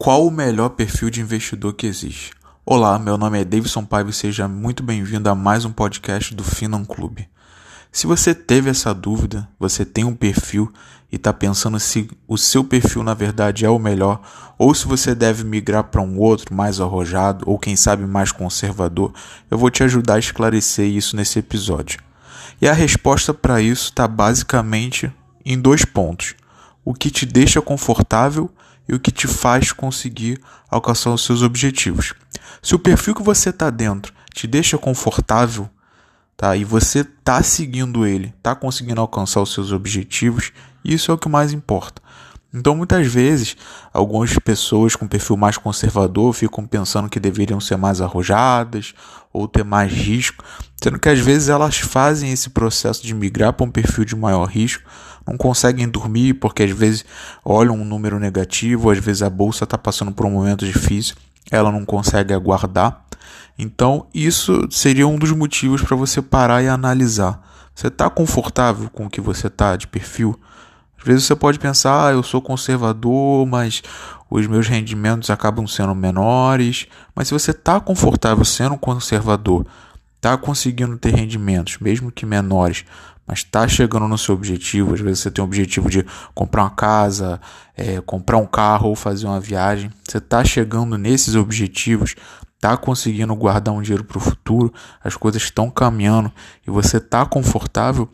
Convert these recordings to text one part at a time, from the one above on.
Qual o melhor perfil de investidor que existe? Olá, meu nome é Davidson Paiva e seja muito bem-vindo a mais um podcast do Finan Clube. Se você teve essa dúvida, você tem um perfil e está pensando se o seu perfil na verdade é o melhor ou se você deve migrar para um outro mais arrojado ou quem sabe mais conservador, eu vou te ajudar a esclarecer isso nesse episódio. E a resposta para isso está basicamente em dois pontos: o que te deixa confortável e o que te faz conseguir alcançar os seus objetivos. Se o perfil que você está dentro te deixa confortável, tá? E você está seguindo ele, está conseguindo alcançar os seus objetivos, isso é o que mais importa. Então, muitas vezes, algumas pessoas com perfil mais conservador ficam pensando que deveriam ser mais arrojadas ou ter mais risco, sendo que às vezes elas fazem esse processo de migrar para um perfil de maior risco, não conseguem dormir porque às vezes olham um número negativo, às vezes a bolsa está passando por um momento difícil, ela não consegue aguardar. Então, isso seria um dos motivos para você parar e analisar. Você está confortável com o que você está de perfil? Às vezes você pode pensar, ah, eu sou conservador, mas os meus rendimentos acabam sendo menores. Mas se você está confortável sendo conservador, está conseguindo ter rendimentos, mesmo que menores, mas está chegando no seu objetivo, às vezes você tem o objetivo de comprar uma casa, é, comprar um carro ou fazer uma viagem, você está chegando nesses objetivos, está conseguindo guardar um dinheiro para o futuro, as coisas estão caminhando e você está confortável,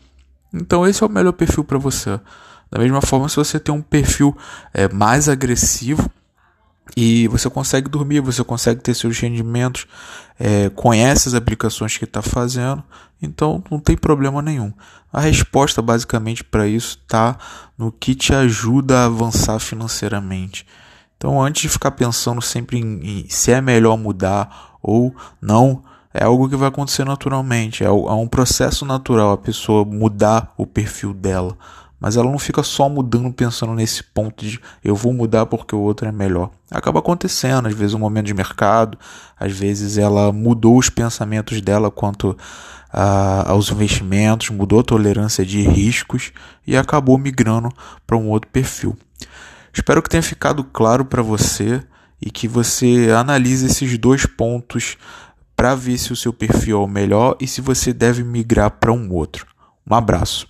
então esse é o melhor perfil para você. Da mesma forma, se você tem um perfil é, mais agressivo e você consegue dormir, você consegue ter seus rendimentos, é, conhece as aplicações que está fazendo, então não tem problema nenhum. A resposta basicamente para isso está no que te ajuda a avançar financeiramente. Então, antes de ficar pensando sempre em, em se é melhor mudar ou não, é algo que vai acontecer naturalmente. É, é um processo natural a pessoa mudar o perfil dela. Mas ela não fica só mudando pensando nesse ponto de eu vou mudar porque o outro é melhor. Acaba acontecendo, às vezes um momento de mercado, às vezes ela mudou os pensamentos dela quanto aos investimentos, mudou a tolerância de riscos e acabou migrando para um outro perfil. Espero que tenha ficado claro para você e que você analise esses dois pontos para ver se o seu perfil é o melhor e se você deve migrar para um outro. Um abraço.